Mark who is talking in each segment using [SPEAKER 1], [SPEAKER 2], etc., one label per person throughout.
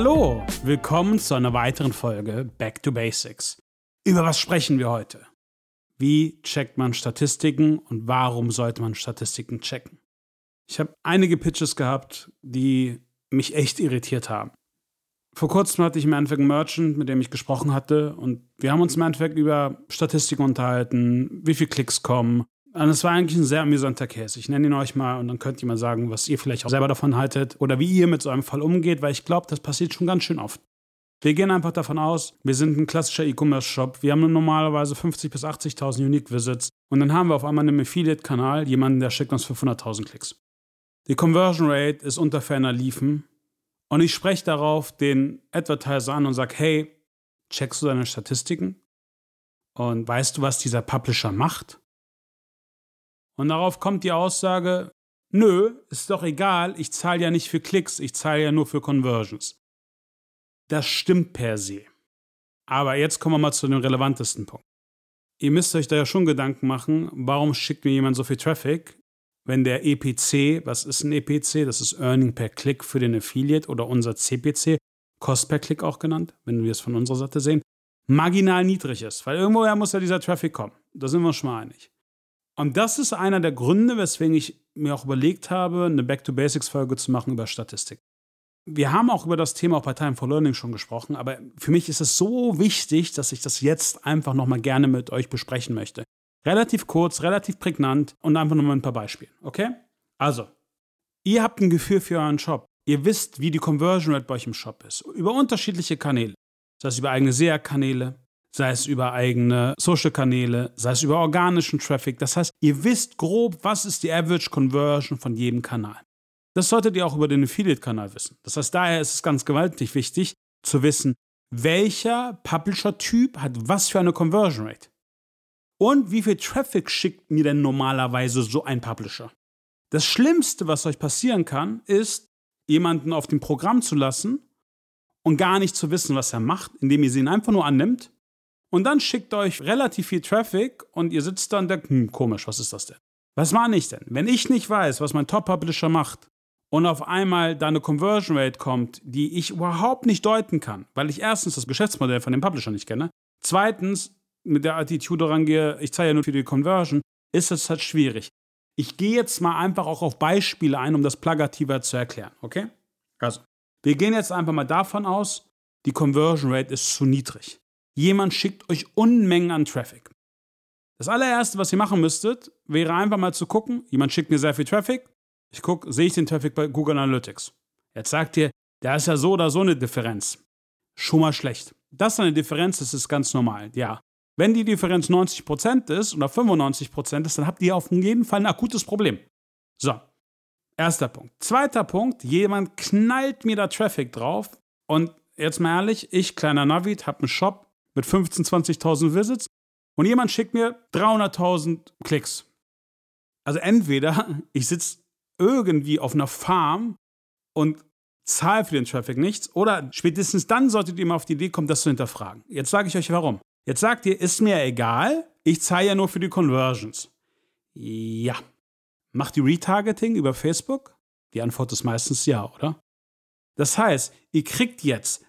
[SPEAKER 1] Hallo, willkommen zu einer weiteren Folge Back to Basics. Über was sprechen wir heute? Wie checkt man Statistiken und warum sollte man Statistiken checken? Ich habe einige Pitches gehabt, die mich echt irritiert haben. Vor kurzem hatte ich im Endeffekt einen Merchant, mit dem ich gesprochen hatte, und wir haben uns im Endeffekt über Statistiken unterhalten, wie viele Klicks kommen. Und es war eigentlich ein sehr amüsanter Case. Ich nenne ihn euch mal und dann könnt ihr mal sagen, was ihr vielleicht auch selber davon haltet oder wie ihr mit so einem Fall umgeht, weil ich glaube, das passiert schon ganz schön oft. Wir gehen einfach davon aus, wir sind ein klassischer E-Commerce-Shop. Wir haben normalerweise 50.000 bis 80.000 Unique Visits und dann haben wir auf einmal einen Affiliate-Kanal, jemanden, der schickt uns 500.000 Klicks. Die Conversion Rate ist unter ferner Liefen und ich spreche darauf den Advertiser an und sage, hey, checkst du deine Statistiken? Und weißt du, was dieser Publisher macht? Und darauf kommt die Aussage, nö, ist doch egal, ich zahle ja nicht für Klicks, ich zahle ja nur für Conversions. Das stimmt per se. Aber jetzt kommen wir mal zu dem relevantesten Punkt. Ihr müsst euch da ja schon Gedanken machen, warum schickt mir jemand so viel Traffic, wenn der EPC, was ist ein EPC? Das ist Earning per Click für den Affiliate oder unser CPC, Cost per Click auch genannt, wenn wir es von unserer Seite sehen, marginal niedrig ist. Weil irgendwoher muss ja dieser Traffic kommen. Da sind wir uns schon mal einig. Und das ist einer der Gründe, weswegen ich mir auch überlegt habe, eine Back-to-Basics-Folge zu machen über Statistik. Wir haben auch über das Thema auch bei Time for Learning schon gesprochen, aber für mich ist es so wichtig, dass ich das jetzt einfach nochmal gerne mit euch besprechen möchte. Relativ kurz, relativ prägnant und einfach nur mal ein paar Beispiele, okay? Also, ihr habt ein Gefühl für euren Shop. Ihr wisst, wie die Conversion Rate bei euch im Shop ist. Über unterschiedliche Kanäle. Sei es über eigene SEA-Kanäle, sei es über eigene Social-Kanäle, sei es über organischen Traffic. Das heißt, ihr wisst grob, was ist die Average Conversion von jedem Kanal. Das solltet ihr auch über den Affiliate-Kanal wissen. Das heißt, daher ist es ganz gewaltig wichtig zu wissen, welcher Publisher-Typ hat was für eine Conversion Rate. Und wie viel Traffic schickt mir denn normalerweise so ein Publisher? Das Schlimmste, was euch passieren kann, ist, jemanden auf dem Programm zu lassen und gar nicht zu wissen, was er macht, indem ihr sie ihn einfach nur annimmt. Und dann schickt euch relativ viel Traffic und ihr sitzt da und denkt, hm, komisch, was ist das denn? Was meine ich denn? Wenn ich nicht weiß, was mein Top-Publisher macht und auf einmal da eine Conversion Rate kommt, die ich überhaupt nicht deuten kann, weil ich erstens das Geschäftsmodell von dem Publisher nicht kenne, zweitens mit der Attitude rangehe, ich zahle ja nur für die Conversion, ist es halt schwierig. Ich gehe jetzt mal einfach auch auf Beispiele ein, um das plagativer zu erklären, okay? Also, wir gehen jetzt einfach mal davon aus, die Conversion Rate ist zu niedrig. Jemand schickt euch Unmengen an Traffic. Das allererste, was ihr machen müsstet, wäre einfach mal zu gucken, jemand schickt mir sehr viel Traffic, ich gucke, sehe ich den Traffic bei Google Analytics. Jetzt sagt ihr, da ist ja so oder so eine Differenz. Schon mal schlecht. Das ist eine Differenz, das ist ganz normal, ja. Wenn die Differenz 90% ist oder 95% ist, dann habt ihr auf jeden Fall ein akutes Problem. So, erster Punkt. Zweiter Punkt, jemand knallt mir da Traffic drauf und jetzt mal ehrlich, ich, kleiner Navid, habe einen Shop mit 15.000, 20.000 Visits und jemand schickt mir 300.000 Klicks. Also entweder ich sitze irgendwie auf einer Farm und zahle für den Traffic nichts oder spätestens dann solltet ihr mal auf die Idee kommen, das zu hinterfragen. Jetzt sage ich euch warum. Jetzt sagt ihr, ist mir egal, ich zahle ja nur für die Conversions. Ja. Macht die Retargeting über Facebook? Die Antwort ist meistens ja, oder? Das heißt, ihr kriegt jetzt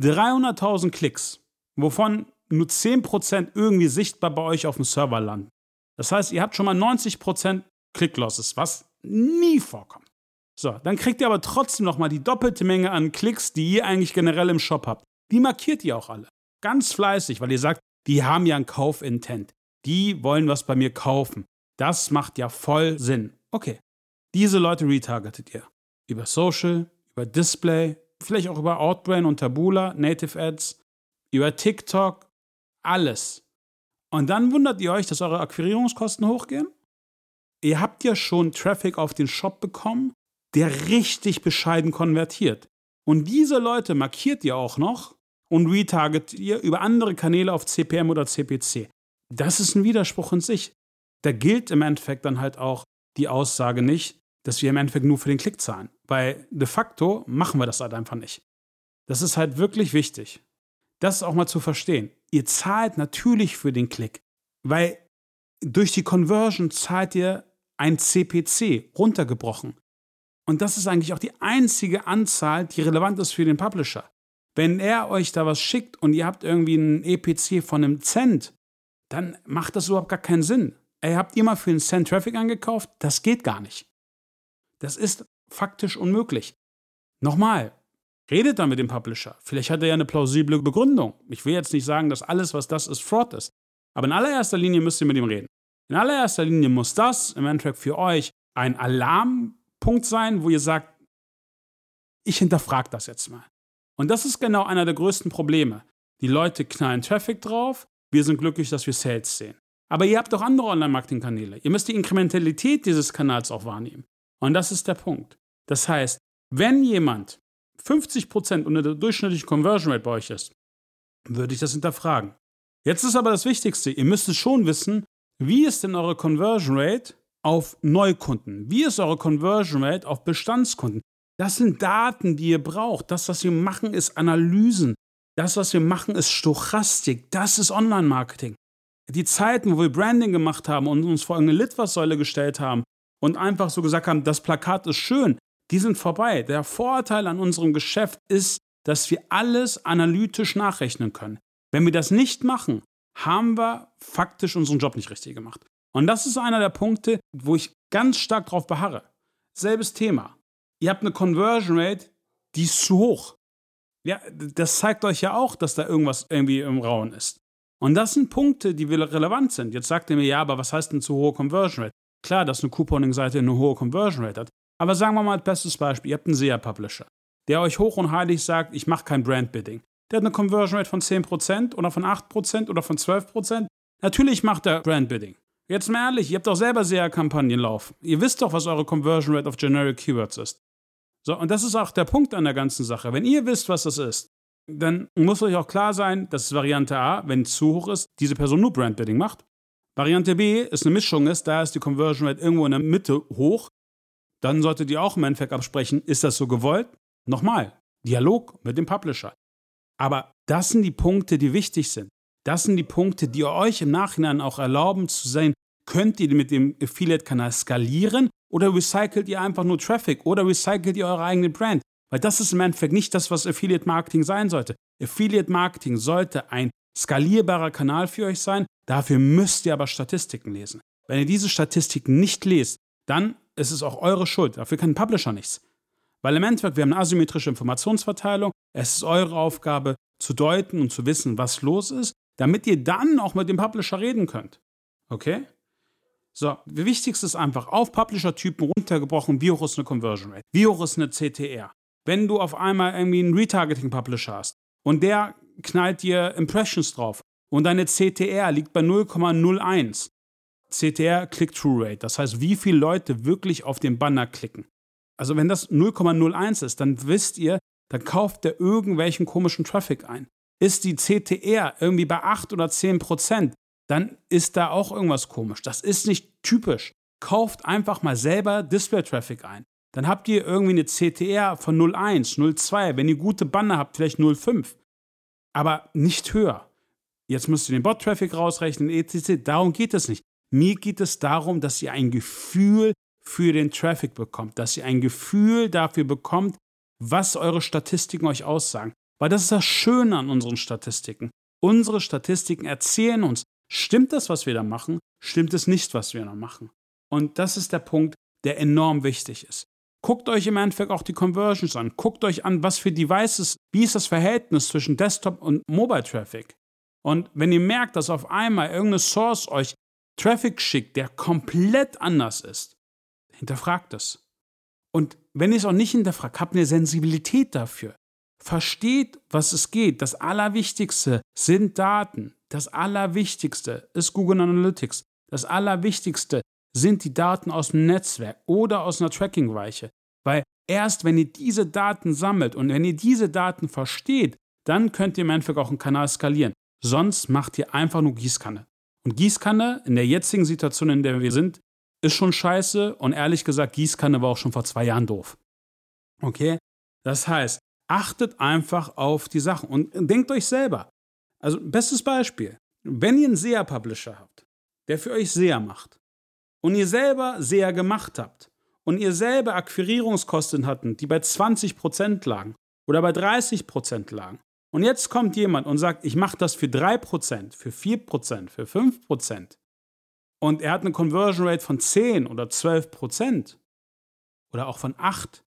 [SPEAKER 1] 300.000 Klicks, wovon nur 10% irgendwie sichtbar bei euch auf dem Server landen. Das heißt, ihr habt schon mal 90% Click-Losses, was nie vorkommt. So, dann kriegt ihr aber trotzdem noch mal die doppelte Menge an Klicks, die ihr eigentlich generell im Shop habt. Die markiert ihr auch alle ganz fleißig, weil ihr sagt, die haben ja ein Kaufintent. Die wollen was bei mir kaufen. Das macht ja voll Sinn. Okay. Diese Leute retargetet ihr. Über Social, über Display, vielleicht auch über Outbrain und Tabula, Native Ads, über TikTok, alles. Und dann wundert ihr euch, dass eure Akquirierungskosten hochgehen? Ihr habt ja schon Traffic auf den Shop bekommen, der richtig bescheiden konvertiert. Und diese Leute markiert ihr auch noch und retarget ihr über andere Kanäle auf CPM oder CPC. Das ist ein Widerspruch in sich. Da gilt im Endeffekt dann halt auch die Aussage nicht, dass wir im Endeffekt nur für den Klick zahlen. Weil de facto machen wir das halt einfach nicht. Das ist halt wirklich wichtig. Das auch mal zu verstehen. Ihr zahlt natürlich für den Klick, weil durch die Conversion zahlt ihr ein CPC runtergebrochen. Und das ist eigentlich auch die einzige Anzahl, die relevant ist für den Publisher. Wenn er euch da was schickt und ihr habt irgendwie einen EPC von einem Cent, dann macht das überhaupt gar keinen Sinn. Ihr habt immer für einen Cent Traffic angekauft, das geht gar nicht. Das ist faktisch unmöglich. Nochmal, redet dann mit dem Publisher. Vielleicht hat er ja eine plausible Begründung. Ich will jetzt nicht sagen, dass alles, was das ist, Fraud ist. Aber in allererster Linie müsst ihr mit ihm reden. In allererster Linie muss das im Endeffekt für euch ein Alarmpunkt sein, wo ihr sagt, ich hinterfrage das jetzt mal. Und das ist genau einer der größten Probleme. Die Leute knallen Traffic drauf, wir sind glücklich, dass wir Sales sehen. Aber ihr habt auch andere Online-Marketing-Kanäle. Ihr müsst die Inkrementalität dieses Kanals auch wahrnehmen. Und das ist der Punkt. Das heißt, wenn jemand 50% unter der durchschnittlichen Conversion Rate bei euch ist, würde ich das hinterfragen. Jetzt ist aber das Wichtigste, ihr müsst es schon wissen, wie ist denn eure Conversion Rate auf Neukunden? Wie ist eure Conversion Rate auf Bestandskunden? Das sind Daten, die ihr braucht. Das, was wir machen, ist Analysen. Das, was wir machen, ist Stochastik. Das ist Online-Marketing. Die Zeiten, wo wir Branding gemacht haben und uns vor eine Litfaßsäule gestellt haben und einfach so gesagt haben, das Plakat ist schön, die sind vorbei. Der Vorteil an unserem Geschäft ist, dass wir alles analytisch nachrechnen können. Wenn wir das nicht machen, haben wir faktisch unseren Job nicht richtig gemacht. Und das ist einer der Punkte, wo ich ganz stark drauf beharre. Selbes Thema. Ihr habt eine Conversion Rate, die ist zu hoch. Ja, das zeigt euch ja auch, dass da irgendwas irgendwie im Rauen ist. Und das sind Punkte, die relevant sind. Jetzt sagt ihr mir, ja, aber was heißt denn zu hohe Conversion Rate? Klar, dass eine Couponing-Seite eine hohe Conversion Rate hat. Aber sagen wir mal als bestes Beispiel, ihr habt einen SEA-Publisher, der euch hoch und heilig sagt, ich mache kein Brand-Bidding. Der hat eine Conversion Rate von 10% oder von 8% oder von 12%. Natürlich macht er Brand-Bidding. Jetzt mal ehrlich, ihr habt doch selber SEA-Kampagnen laufen. Ihr wisst doch, was eure Conversion Rate auf Generic Keywords ist. So, und das ist auch der Punkt an der ganzen Sache. Wenn ihr wisst, was das ist, dann muss euch auch klar sein, dass Variante A, wenn es zu hoch ist, diese Person nur Brand-Bidding macht. Variante B ist eine Mischung ist, da ist die Conversion Rate irgendwo in der Mitte hoch dann solltet ihr auch im Endeffekt absprechen, ist das so gewollt? Nochmal, Dialog mit dem Publisher. Aber das sind die Punkte, die wichtig sind. Das sind die Punkte, die euch im Nachhinein auch erlauben zu sehen, könnt ihr mit dem Affiliate-Kanal skalieren oder recycelt ihr einfach nur Traffic oder recycelt ihr eure eigene Brand? Weil das ist im Endeffekt nicht das, was Affiliate-Marketing sein sollte. Affiliate-Marketing sollte ein skalierbarer Kanal für euch sein. Dafür müsst ihr aber Statistiken lesen. Wenn ihr diese Statistiken nicht lest, dann ist es auch eure Schuld. Dafür kann ein Publisher nichts. Weil im Endeffekt, wir haben eine asymmetrische Informationsverteilung. Es ist eure Aufgabe, zu deuten und zu wissen, was los ist, damit ihr dann auch mit dem Publisher reden könnt. Okay? So, das Wichtigste ist einfach auf Publisher-Typen runtergebrochen, wie hoch ist eine Conversion Rate? Wie hoch ist eine CTR? Wenn du auf einmal irgendwie einen Retargeting-Publisher hast und der knallt dir Impressions drauf und deine CTR liegt bei 0,01, CTR Click-Through Rate, das heißt, wie viele Leute wirklich auf den Banner klicken. Also wenn das 0,01 ist, dann wisst ihr, dann kauft der irgendwelchen komischen Traffic ein. Ist die CTR irgendwie bei 8 oder 10 Prozent, dann ist da auch irgendwas komisch. Das ist nicht typisch. Kauft einfach mal selber Display-Traffic ein. Dann habt ihr irgendwie eine CTR von 0,1, 0,2. Wenn ihr gute Banner habt, vielleicht 0,5. Aber nicht höher. Jetzt müsst ihr den Bot-Traffic rausrechnen, etc. Darum geht es nicht. Mir geht es darum, dass ihr ein Gefühl für den Traffic bekommt, dass ihr ein Gefühl dafür bekommt, was eure Statistiken euch aussagen. Weil das ist das Schöne an unseren Statistiken. Unsere Statistiken erzählen uns, stimmt das, was wir da machen, stimmt es nicht, was wir da machen. Und das ist der Punkt, der enorm wichtig ist. Guckt euch im Endeffekt auch die Conversions an. Guckt euch an, was für Devices, wie ist das Verhältnis zwischen Desktop und Mobile Traffic. Und wenn ihr merkt, dass auf einmal irgendeine Source euch Traffic schickt, der komplett anders ist, hinterfragt es. Und wenn ihr es auch nicht hinterfragt, habt eine Sensibilität dafür. Versteht, was es geht. Das Allerwichtigste sind Daten. Das Allerwichtigste ist Google Analytics. Das Allerwichtigste sind die Daten aus dem Netzwerk oder aus einer Tracking-Weiche. Weil erst wenn ihr diese Daten sammelt und wenn ihr diese Daten versteht, dann könnt ihr im Endeffekt auch einen Kanal skalieren. Sonst macht ihr einfach nur Gießkanne. Gießkanne in der jetzigen Situation, in der wir sind, ist schon scheiße. Und ehrlich gesagt, Gießkanne war auch schon vor zwei Jahren doof. Okay? Das heißt, achtet einfach auf die Sachen und denkt euch selber. Also, bestes Beispiel. Wenn ihr einen SEA-Publisher habt, der für euch SEA macht und ihr selber SEA gemacht habt und ihr selber Akquirierungskosten hatten, die bei 20% lagen oder bei 30% lagen, und jetzt kommt jemand und sagt, ich mache das für 3%, für 4%, für 5%, und er hat eine Conversion Rate von 10 oder 12% oder auch von 8,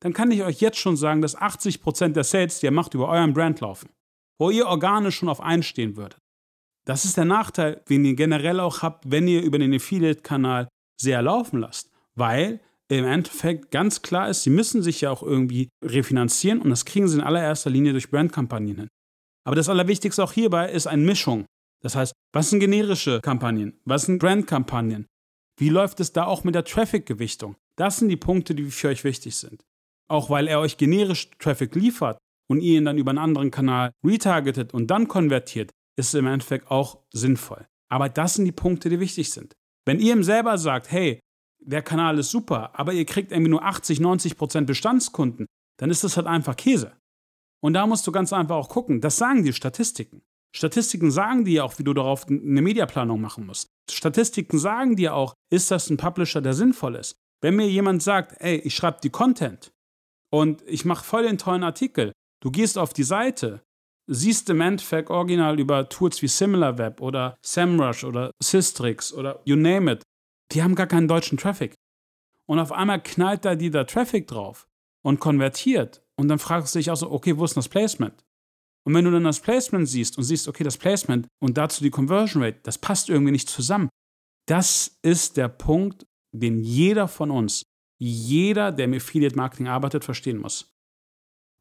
[SPEAKER 1] dann kann ich euch jetzt schon sagen, dass 80% der Sales, die ihr macht, über euren Brand laufen, wo ihr organisch schon auf einstehen würdet. Das ist der Nachteil, den ihr generell auch habt, wenn ihr über den Affiliate-Kanal sehr laufen lasst, weil im Endeffekt ganz klar ist, sie müssen sich ja auch irgendwie refinanzieren und das kriegen sie in allererster Linie durch Brandkampagnen hin. Aber das Allerwichtigste auch hierbei ist eine Mischung. Das heißt, was sind generische Kampagnen? Was sind Brandkampagnen? Wie läuft es da auch mit der Traffic-Gewichtung? Das sind die Punkte, die für euch wichtig sind. Auch weil er euch generisch Traffic liefert und ihr ihn dann über einen anderen Kanal retargetet und dann konvertiert, ist es im Endeffekt auch sinnvoll. Aber das sind die Punkte, die wichtig sind. Wenn ihr ihm selber sagt, hey, der Kanal ist super, aber ihr kriegt irgendwie nur 80, 90 Prozent Bestandskunden, dann ist das halt einfach Käse. Und da musst du ganz einfach auch gucken, das sagen die Statistiken. Statistiken sagen dir auch, wie du darauf eine Mediaplanung machen musst. Statistiken sagen dir auch, ist das ein Publisher, der sinnvoll ist. Wenn mir jemand sagt, ey, ich schreibe die Content und ich mache voll den tollen Artikel, du gehst auf die Seite, siehst im Endeffekt original über Tools wie SimilarWeb oder SEMrush oder Systrix oder you name it, die haben gar keinen deutschen Traffic. Und auf einmal knallt da die da Traffic drauf und konvertiert. Und dann fragst du dich auch so, okay, wo ist denn das Placement? Und wenn du dann das Placement siehst und siehst, okay, das Placement und dazu die Conversion Rate, das passt irgendwie nicht zusammen. Das ist der Punkt, den jeder von uns, jeder, der im Affiliate Marketing arbeitet, verstehen muss.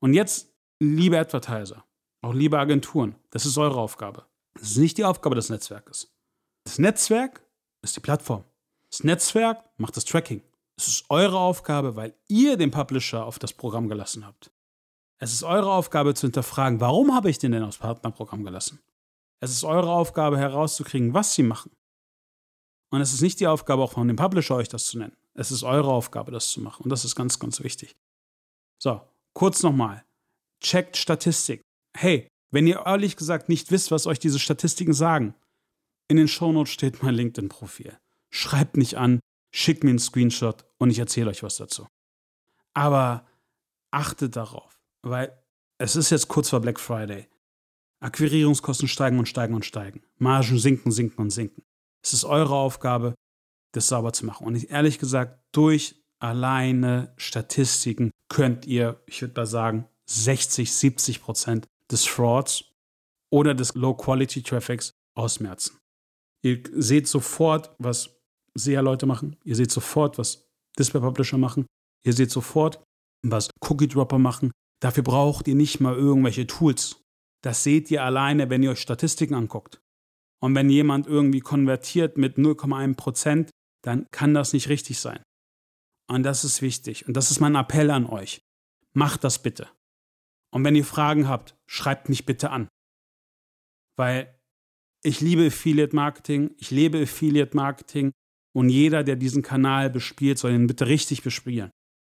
[SPEAKER 1] Und jetzt, liebe Advertiser, auch liebe Agenturen, das ist eure Aufgabe. Das ist nicht die Aufgabe des Netzwerkes. Das Netzwerk ist die Plattform. Das Netzwerk macht das Tracking. Es ist eure Aufgabe, weil ihr den Publisher auf das Programm gelassen habt. Es ist eure Aufgabe zu hinterfragen, warum habe ich den denn aufs Partnerprogramm gelassen? Es ist eure Aufgabe herauszukriegen, was sie machen. Und es ist nicht die Aufgabe auch von dem Publisher, euch das zu nennen. Es ist eure Aufgabe, das zu machen. Und das ist ganz, ganz wichtig. So, kurz nochmal. Checkt Statistik. Hey, wenn ihr ehrlich gesagt nicht wisst, was euch diese Statistiken sagen, in den Shownotes steht mein LinkedIn-Profil. Schreibt mich an, schickt mir einen Screenshot und ich erzähle euch was dazu. Aber achtet darauf weil es ist jetzt kurz vor Black Friday. Akquirierungskosten steigen und steigen und steigen. Margen sinken, sinken und sinken. Es ist eure Aufgabe, das sauber zu machen. Und ich, ehrlich gesagt, durch alleine Statistiken könnt ihr, ich würde mal sagen, 60, 70 Prozent des Frauds oder des Low-Quality-Traffics ausmerzen. Ihr seht sofort, was SEA-Leute machen. Ihr seht sofort, was Display-Publisher machen. Ihr seht sofort, was Cookie-Dropper machen. Dafür braucht ihr nicht mal irgendwelche Tools. Das seht ihr alleine, wenn ihr euch Statistiken anguckt. Und wenn jemand irgendwie konvertiert mit 0,1 Prozent, dann kann das nicht richtig sein. Und das ist wichtig. Und das ist mein Appell an euch. Macht das bitte. Und wenn ihr Fragen habt, schreibt mich bitte an. Weil ich liebe Affiliate Marketing, ich lebe Affiliate Marketing und jeder, der diesen Kanal bespielt, soll ihn bitte richtig bespielen.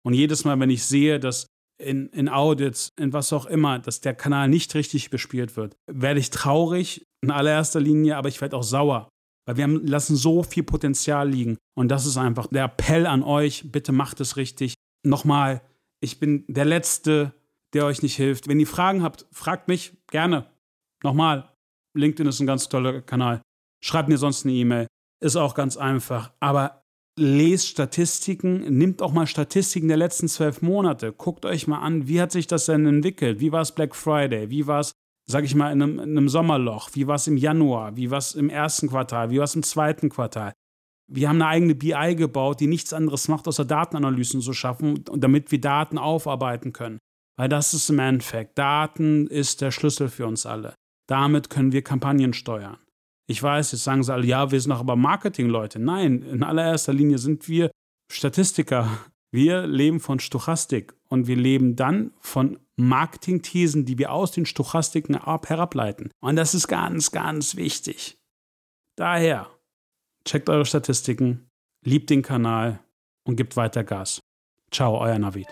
[SPEAKER 1] Und jedes Mal, wenn ich sehe, dass in, in Audits, in was auch immer, dass der Kanal nicht richtig bespielt wird, werde ich traurig in allererster Linie, aber ich werde auch sauer. Weil wir haben, lassen so viel Potenzial liegen. Und das ist einfach der Appell an euch, bitte macht es richtig. Nochmal, ich bin der Letzte, der euch nicht hilft. Wenn ihr Fragen habt, fragt mich gerne. Nochmal, LinkedIn ist ein ganz toller Kanal. Schreibt mir sonst eine E-Mail. Ist auch ganz einfach. Aber lest Statistiken, nimmt auch mal Statistiken der letzten zwölf Monate. Guckt euch mal an, wie hat sich das denn entwickelt? Wie war es Black Friday? Wie war es, sag ich mal, in einem, in einem Sommerloch? Wie war es im Januar? Wie war es im ersten Quartal? Wie war es im zweiten Quartal? Wir haben eine eigene BI gebaut, die nichts anderes macht, außer Datenanalysen zu schaffen, damit wir Daten aufarbeiten können. Weil das ist im Endeffekt. Daten ist der Schlüssel für uns alle. Damit können wir Kampagnen steuern. Ich weiß, jetzt sagen sie alle, ja, wir sind doch aber Marketingleute. Nein, in allererster Linie sind wir Statistiker. Wir leben von Stochastik und wir leben dann von Marketingthesen, die wir aus den Stochastiken ab herableiten. Und das ist ganz, ganz wichtig. Daher, checkt eure Statistiken, liebt den Kanal und gebt weiter Gas. Ciao, euer Navid.